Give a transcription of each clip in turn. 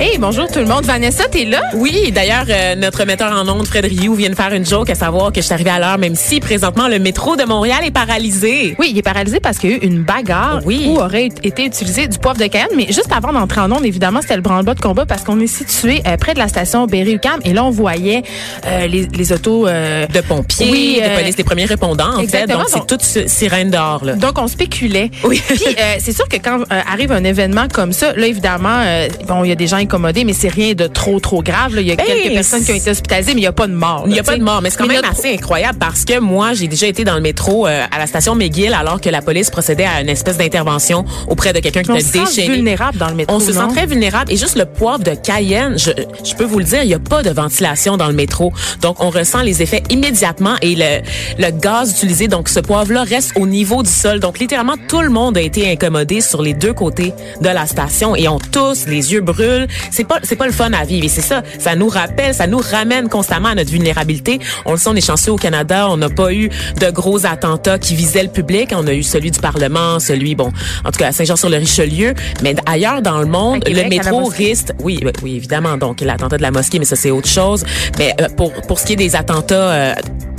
Hey, bonjour tout le monde. Vanessa, t'es là? Oui, d'ailleurs, euh, notre metteur en ondes, Fred Rioux, vient de faire une joke à savoir que je suis arrivée à l'heure, même si présentement le métro de Montréal est paralysé. Oui, il est paralysé parce qu'il y a eu une bagarre Oui. où aurait été utilisé du poivre de Cayenne. Mais juste avant d'entrer en ondes, évidemment, c'était le branle-bas de combat parce qu'on est situé euh, près de la station Berry-UQAM et là, on voyait euh, les, les autos... De pompiers, Oui, de police, les premiers répondants, en fait. exactement, Donc, c'est toute si- sirène dehors, là. Donc, on spéculait. Oui. Puis, c'est sûr que quand arrive un événement comme ça, là, évidemment, bon, il y a des gens mais c'est rien de trop, trop grave. là. Il y a Ben, quelques personnes qui ont été hospitalisées, mais il n'y a pas de mort. Il n'y a pas de mort, mais c'est quand Mais même notre- assez incroyable parce que moi, j'ai déjà été dans le métro euh, à la station McGill alors que la police procédait à une espèce d'intervention auprès de quelqu'un qui On était se sent déchaîné. vulnérable dans le métro, On se sent très vulnérable. Et juste le poivre de Cayenne, je, je peux vous le dire, il n'y a pas de ventilation dans le métro. Donc, on ressent les effets immédiatement et le, le gaz utilisé, donc ce poivre-là, reste au niveau du sol. Donc, littéralement, tout le monde a été incommodé sur les deux côtés de la station et on tous, les yeux brûlent. C'est pas, c'est pas le fun à vivre. Et c'est ça, ça nous rappelle, ça nous ramène constamment à notre vulnérabilité. On le sait, on est chanceux au Canada. On n'a pas eu de gros attentats qui visaient le public. On a eu celui du Parlement, celui, bon, en tout cas, à Saint-Jean-sur-le-Richelieu. Mais ailleurs dans le monde, Québec, le métro risque, oui, oui, oui, évidemment. Donc, l'attentat de la mosquée, mais ça, c'est autre chose. Mais euh, pour, pour ce qui est des attentats euh,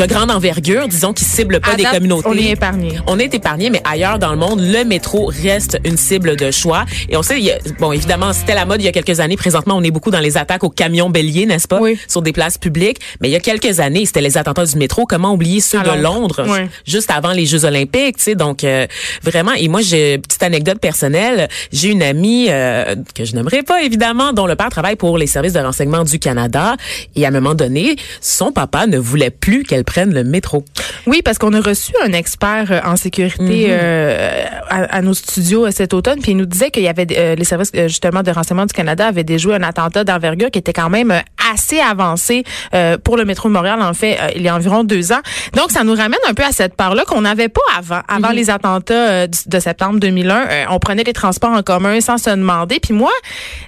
de grande envergure, disons, qui ciblent pas des communautés. on est épargné. On est épargné, mais ailleurs dans le monde, le métro reste une cible de choix. Et on sait, il y a- bon, évidemment, c'était la mode il y a quelques années. Présentement, on est beaucoup dans les attaques aux camions béliers, n'est-ce pas? Oui. Sur des places publiques. Mais il y a quelques années, c'était les attentats du métro. Comment oublier ceux de Londres. Oui. Juste avant les Jeux olympiques, tu sais. Donc, euh, vraiment, et moi, j'ai petite anecdote personnelle. J'ai une amie euh, que je n'aimerais pas, évidemment, dont le père travaille pour les services de renseignement du Canada. Et à un moment donné, son papa ne voulait plus qu'elle prenne le métro. Oui, parce qu'on a reçu un expert euh, en sécurité euh, à, à nos studios euh, cet automne, puis il nous disait qu'il y avait euh, les services justement de renseignement du Canada avaient déjoué un attentat d'envergure qui était quand même assez avancé euh, pour le métro de Montréal, en fait, il y a environ deux ans. Donc, ça nous ramène un peu à cette part-là qu'on n'avait pas avant, avant les attentats de septembre 2001. Euh, on prenait les transports en commun sans se demander. Puis moi,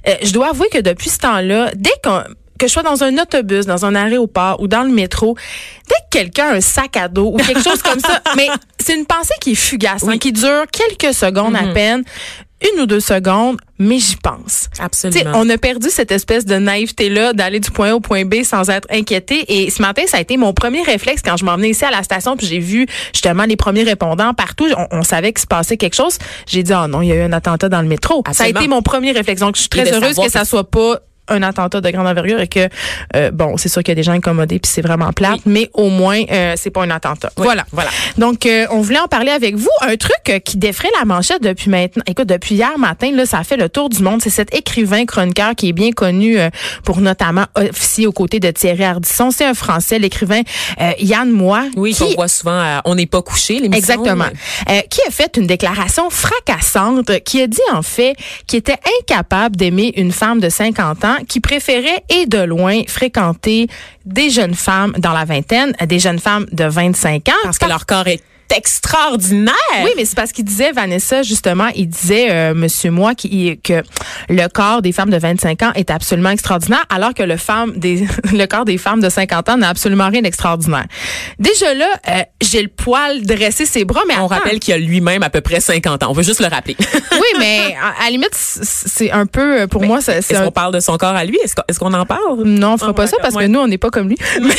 je dois avouer que depuis ce temps-là, dès qu'on que je sois dans un autobus, dans un aéroport ou dans le métro, dès que quelqu'un a un sac à dos ou quelque chose comme ça, mais c'est une pensée qui est fugace, hein, qui dure quelques secondes à peine, une ou deux secondes, mais j'y pense. Absolument. on a perdu cette espèce de naïveté-là d'aller du point A au point B sans être inquiété. Et ce matin, ça a été mon premier réflexe quand je m'emmenais ici à la station, puis j'ai vu justement les premiers répondants partout. On, on savait qu'il se passait quelque chose. J'ai dit, oh non, il y a eu un attentat dans le métro. Ça a été mon premier réflexe. Donc, je suis très heureuse savoir que ça que- soit pas un attentat de grande envergure et que euh, bon c'est sûr qu'il y a des gens incommodés puis c'est vraiment plate mais au moins euh, c'est pas un attentat. Oui, voilà. Voilà. donc euh, on voulait en parler avec vous. Un truc euh, qui défrait la manchette depuis maintenant écoute depuis hier matin là ça a fait le tour du monde. C'est cet écrivain chroniqueur qui est bien connu euh, pour notamment officier aux côtés de Thierry Ardisson. C'est un français l'écrivain euh, Yann Moix Oui, qu'on voit souvent à On n'est pas couché, l'émission. Exactement. Euh, qui a fait une déclaration fracassante, qui a dit en fait qu'il était incapable d'aimer une femme de 50 ans, qui préférait et de loin fréquenter des jeunes femmes dans la vingtaine, des jeunes femmes de 25 ans. Parce que leur corps est extraordinaire. Oui, mais c'est parce qu'il disait, Vanessa, justement, il disait, euh, Monsieur Moi, qui, que le corps des femmes de 25 ans est absolument extraordinaire, alors que le, femme des, le corps des femmes de 50 ans n'a absolument rien d'extraordinaire. Déjà là, euh, j'ai le poil dressé ses bras, mais On attends. rappelle qu'il a lui-même à peu près 50 ans. On veut juste le rappeler. oui, mais à, à la limite, c'est un peu, euh, pour moi, c'est Est-ce un qu'on parle de son corps à lui? Est-ce qu'on est-ce qu'on en parle? non, on fera Ah, pas ça parce ouais. que nous, on n'est pas comme lui. Mais,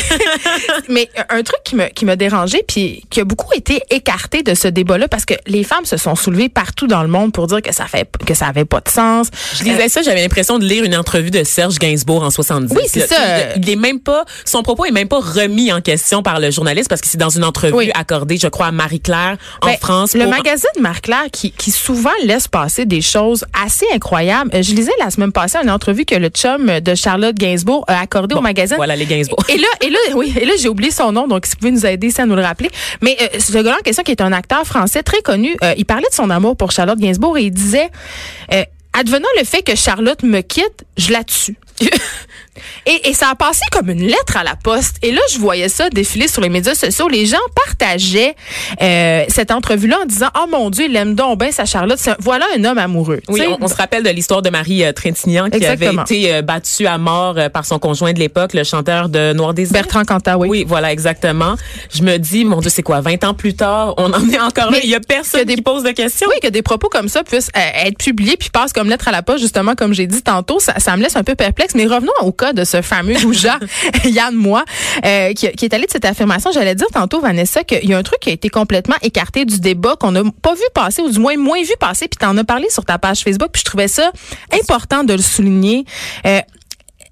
mais un truc qui me, qui m'a dérangé puis qui a beaucoup été écarté de ce débat-là parce que les femmes se sont soulevées partout dans le monde pour dire que ça fait, que ça avait pas de sens. Je lisais ça, j'avais l'impression de lire une entrevue de Serge Gainsbourg en 70. Oui, c'est ça. Il, il est même pas, son propos est même pas remis en question par le journaliste parce que c'est dans une entrevue Oui. accordée, je crois, à Marie-Claire en Ben, France. Le pour- magazine Marie-Claire qui, qui souvent laisse passer des choses assez incroyables. Euh, Je lisais la semaine passée une entrevue que le chum de Charlotte Gainsbourg a accordé au magazine. Voilà les Gainsbourg. Et là, et là, oui, et là, j'ai oublié son nom, donc si vous pouvez nous aider, ça nous le rappeler. Mais euh, ce gars-là qui est un acteur français très connu, euh, il parlait de son amour pour Charlotte Gainsbourg et il disait, euh, advenant le fait que Charlotte me quitte, je la tue. Et, et ça a passé comme une lettre à la poste. Et là, je voyais ça défiler sur les médias sociaux. Les gens partageaient euh, cette entrevue-là en disant, oh mon Dieu, il aime donc bien sa Charlotte. Un- Voilà un homme amoureux. Oui, on, on se rappelle de l'histoire de Marie euh, Trintignant qui Exactement. avait été euh, battue à mort euh, par son conjoint de l'époque, le chanteur de Noir Désir. Bertrand Cantat, oui. Oui, voilà, exactement. Je me dis, mon Dieu, c'est quoi, 20 ans plus tard, on en est encore Mais là. Il y a personne que des- qui pose de questions. Oui, que des propos comme ça puissent être publiés puis passent comme lettre à la poste, justement, comme j'ai dit tantôt, ça, ça me laisse un peu perplexe. Mais revenons au cas de ce fameux goujat, Yann Moi, euh, qui, qui est allé de cette affirmation. J'allais dire tantôt, Vanessa, qu'il y a un truc qui a été complètement écarté du débat, qu'on n'a pas vu passer, ou du moins moins vu passer, puis t'en as parlé sur ta page Facebook, puis je trouvais ça important de le souligner. Euh,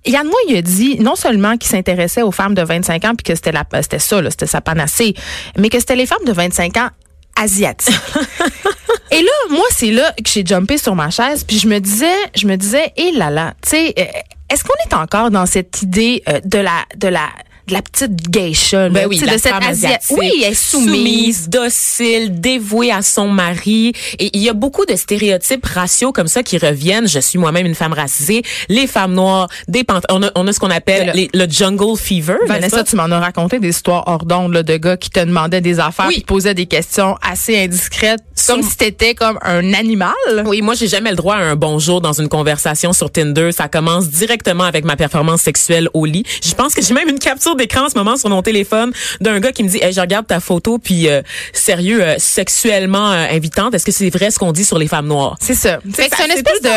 Yann Moix, il a dit non seulement qu'il s'intéressait aux femmes de 25 ans puis que c'était la c'était ça là, c'était sa panacée, mais que c'était les femmes de 25 ans asiatiques. Et là, moi, c'est là que j'ai jumpé sur ma chaise, puis je me disais, je me disais, hé là là, tu sais, euh, est-ce qu'on est encore dans cette idée euh, de la de la de la petite geisha, là, Ben oui, la de cette asiatique, Oui, elle est soumise. docile, dévouée à son mari. Et il y a beaucoup de stéréotypes raciaux comme ça qui reviennent. Je suis moi-même une femme racisée. Les femmes noires, des pant- on, a, on a ce qu'on appelle les- le jungle fever. Vanessa, tu m'en as raconté des histoires hors d'onde là, de gars qui te demandaient des affaires, Oui. qui te posaient des questions assez indiscrètes, comme Sur- si t'étais comme un animal. Oui, moi j'ai jamais le droit à un bonjour dans une conversation sur Tinder. Ça commence directement avec ma performance sexuelle au lit. Je pense que j'ai même une capture d'écran en ce moment sur mon téléphone d'un gars qui me dit hey, je regarde ta photo puis euh, sérieux euh, sexuellement euh, invitante. Est-ce que c'est vrai ce qu'on dit sur les femmes noires? C'est ça. C'est une espèce de.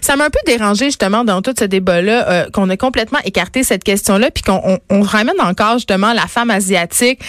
Ça m'a un peu dérangé justement dans tout ce débat-là euh, qu'on a complètement écarté cette question-là, puis qu'on on, on ramène encore justement la femme asiatique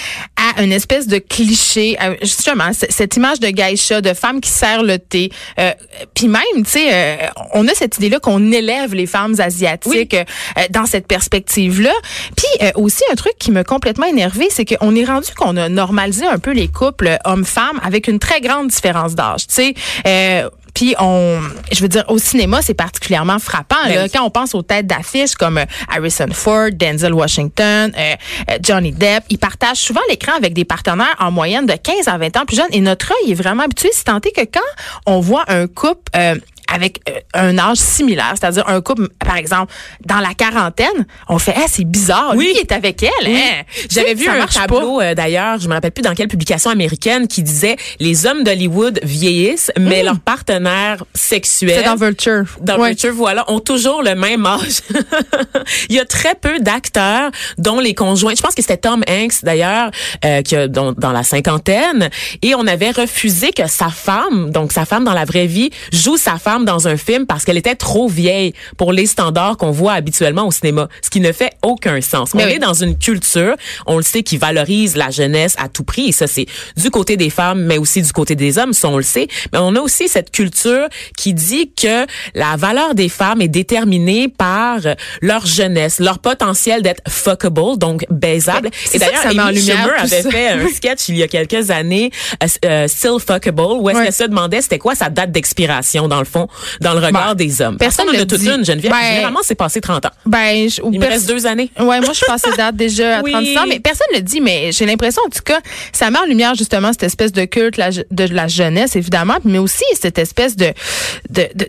à une espèce de cliché, justement cette image de geisha, de femme qui sert le thé. Euh, puis même, tu sais, euh, on a cette idée-là qu'on élève les femmes asiatiques euh, dans cette perspective-là. Puis euh, aussi un truc qui m'a complètement énervé, c'est qu'on est rendu qu'on a normalisé un peu les couples hommes-femmes avec une très grande différence d'âge. Tu sais. Puis on, je veux dire, au cinéma, c'est particulièrement frappant. Ben Là, oui. Quand on pense aux têtes d'affiche comme euh, Harrison Ford, Denzel Washington, euh, euh, Johnny Depp, ils partagent souvent l'écran avec des partenaires en moyenne de 15 à 20 ans plus jeunes. Et notre œil est vraiment habitué, si tant est que quand on voit un couple euh, avec euh, un âge similaire, c'est-à-dire un couple, par exemple, dans la quarantaine, on fait, ah, c'est bizarre, lui Oui. il est avec elle. hein? J'avais vu un tableau euh, d'ailleurs, je me rappelle plus dans quelle publication américaine qui disait les hommes d'Hollywood vieillissent, mais leurs partenaires sexuels. C'est dans Vulture. dans Ouais. Vulture, voilà, ont toujours le même âge. Il y a très peu d'acteurs dont les conjoints. Je pense que c'était Tom Hanks d'ailleurs, euh, qui a dans, dans la cinquantaine, et on avait refusé que sa femme, donc sa femme dans la vraie vie, joue sa femme dans un film parce qu'elle était trop vieille pour les standards qu'on voit habituellement au cinéma, ce qui ne fait aucun sens. Mais on oui. est dans une culture, on le sait, qui valorise la jeunesse à tout prix, et ça c'est du côté des femmes, mais aussi du côté des hommes, ça on le sait. Mais on a aussi cette culture qui dit que la valeur des femmes est déterminée par leur jeunesse, leur potentiel d'être fuckable, donc baisable. C'est Et d'ailleurs, Amy Schumer avait fait un sketch il y a quelques années, euh, euh, Still Fuckable, où est-ce Ouais. qu'elle se demandait c'était quoi sa date d'expiration dans le fond, dans le regard Ben, des hommes. personne Parce qu'on en le a toute dit. une, Geneviève. Ben, Généralement, c'est passé 30 ans. Ben, je- Il me reste deux années. Ouais, moi, je suis passée date déjà à Oui. 36 ans, mais personne ne le dit, mais j'ai l'impression, en tout cas, ça met en lumière justement cette espèce de culte la- de la jeunesse, évidemment, mais aussi cette espèce de-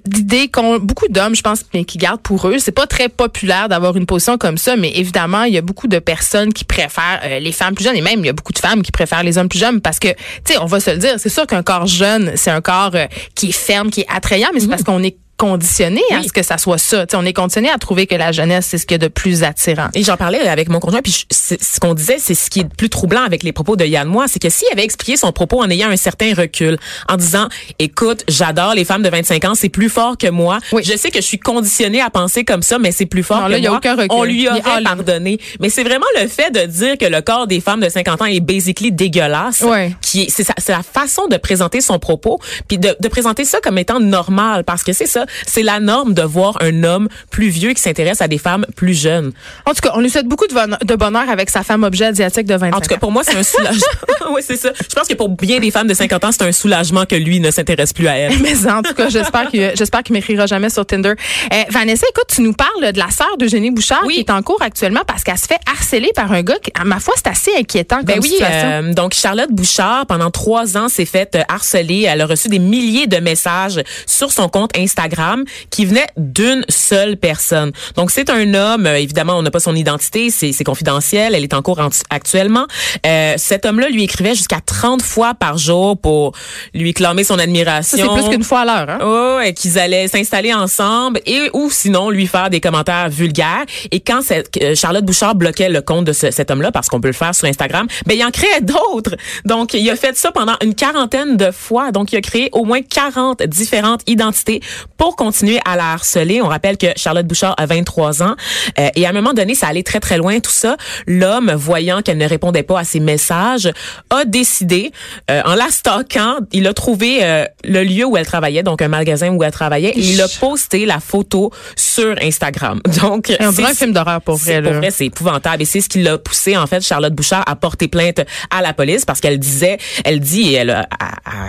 d'idée qu'ont beaucoup d'hommes, je pense, mais qui gardent pour eux. C'est pas très populaire d'avoir une position comme ça, mais évidemment, il y a beaucoup de personnes qui préfèrent euh, les femmes plus jeunes, et même il y a beaucoup de femmes qui préfèrent les hommes plus jeunes parce que, tu sais, on va se le dire, c'est sûr qu'un corps jeune, c'est un corps euh, qui est ferme, qui est attrayant, mais c'est parce qu'on est conditionné à Oui. ce que ça soit ça. Tu sais, on est conditionné à trouver que la jeunesse, c'est ce qu'il y a de plus attirant. Et j'en parlais avec mon conjoint, puis je- ce qu'on disait, c'est ce qui est le plus troublant avec les propos de Yann Moi, c'est que s'il avait expliqué son propos en ayant un certain recul, en disant, écoute, j'adore les femmes de 25 ans, c'est plus fort que moi. Oui. Je sais que je suis conditionnée à penser comme ça, mais c'est plus fort Non, que là, il y a moi. aucun recul. On lui est aurait pardonné. Mais c'est vraiment le fait de dire que le corps des femmes de 50 ans est basically dégueulasse, Ouais. qui est, c'est, la façon de présenter son propos, puis de, de présenter ça comme étant normal, parce que c'est ça, c'est la norme de voir un homme plus vieux qui s'intéresse à des femmes plus jeunes. En tout cas, on lui souhaite beaucoup de bonheur, avec sa femme objet asiatique de 25 En tout cas, ans. pour moi, c'est un soulagement. oui, c'est ça. Je pense que pour bien des femmes de 50 ans, c'est un soulagement que lui ne s'intéresse plus à elle. Mais en tout cas, j'espère qu'il j'espère qu'il m'écrira jamais sur Tinder. Euh, Vanessa, écoute, tu nous parles de la sœur d'Eugénie Bouchard Oui. qui est en cours actuellement parce qu'elle se fait harceler par un gars qui, à ma foi, c'est assez inquiétant comme Ben oui, situation. euh, donc Charlotte Bouchard, pendant trois ans, s'est faite harceler. Elle a reçu des milliers de messages sur son compte Instagram Instagram qui venait d'une seule personne. Donc c'est un homme, euh, évidemment on n'a pas son identité, c'est confidentiel, elle est en cours actuellement. Euh, cet homme-là lui écrivait jusqu'à 30 fois par jour pour lui clamer son admiration. C'est plus qu'une fois à l'heure. Hein? Oh, et qu'ils allaient s'installer ensemble et ou sinon lui faire des commentaires vulgaires. Et quand cette, Charlotte Bouchard bloquait le compte de cet homme-là, parce qu'on peut le faire sur Instagram, ben il en créait d'autres. Donc il a fait ça pendant une quarantaine de fois. Donc il a créé au moins 40 différentes identités pour continuer à la harceler. On rappelle que Charlotte Bouchard a 23 ans euh, et à un moment donné, ça allait très très loin tout ça. L'homme, voyant qu'elle ne répondait pas à ses messages, a décidé, euh, en la stalkant, il a trouvé euh, le lieu où elle travaillait, donc un magasin où elle travaillait, et il a posté la photo sur Instagram. Donc, c'est un vrai film d'horreur pour vrai. Pour vrai, c'est épouvantable et c'est ce qui l'a poussé en fait Charlotte Bouchard à porter plainte à la police parce qu'elle disait, elle dit, et elle a,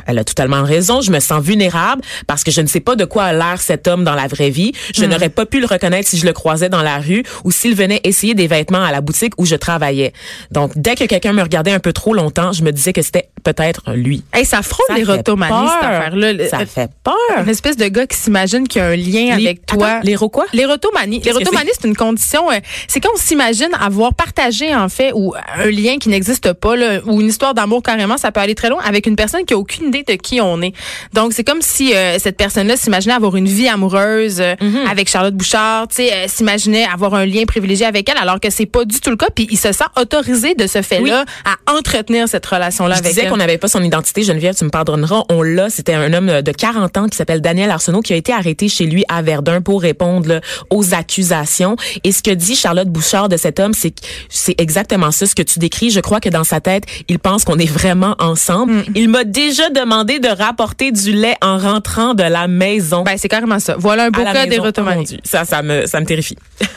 elle a totalement raison, je me sens vulnérable parce que je ne sais pas de quoi l'air cet homme dans la vraie vie. Je hmm. n'aurais pas pu le reconnaître si je le croisais dans la rue ou s'il venait essayer des vêtements à la boutique où je travaillais. Donc, dès que quelqu'un me regardait un peu trop longtemps, je me disais que c'était peut-être lui. Hey, ça frôle les l'érotomanie, cette affaire-là. Ça fait peur. Une espèce de gars qui s'imagine qu'il y a un lien avec toi. Quoi? L'érotomanie, c'est une condition, euh, c'est quand on s'imagine avoir partagé, en fait, ou un lien qui n'existe pas, là, ou une histoire d'amour carrément, ça peut aller très loin, avec une personne qui a aucune idée de qui on est. Donc, c'est comme si euh, cette personne-là s'imaginait avoir une vie amoureuse euh, mhm. avec Charlotte Bouchard, tu sais, s'imaginait avoir un lien privilégié avec elle, alors que c'est pas du tout le cas. Puis il se sent autorisé de ce fait-là à entretenir cette relation-là avec elle. Disais qu'on n'avait pas son identité, Geneviève, tu me pardonneras. On l'a. C'était un homme de 40 ans qui s'appelle Daniel Arsenault qui a été arrêté chez lui à Verdun pour répondre aux accusations. Et ce que dit Charlotte Bouchard de cet homme, c'est c'est exactement ça, ce que tu décris. Je crois que dans sa tête, il pense qu'on est vraiment ensemble. Mm. Il m'a déjà demandé de rapporter du lait en rentrant de la maison. Ben, c'est carrément ça. Voilà un beau cas des Ça, ça me, ça me terrifie.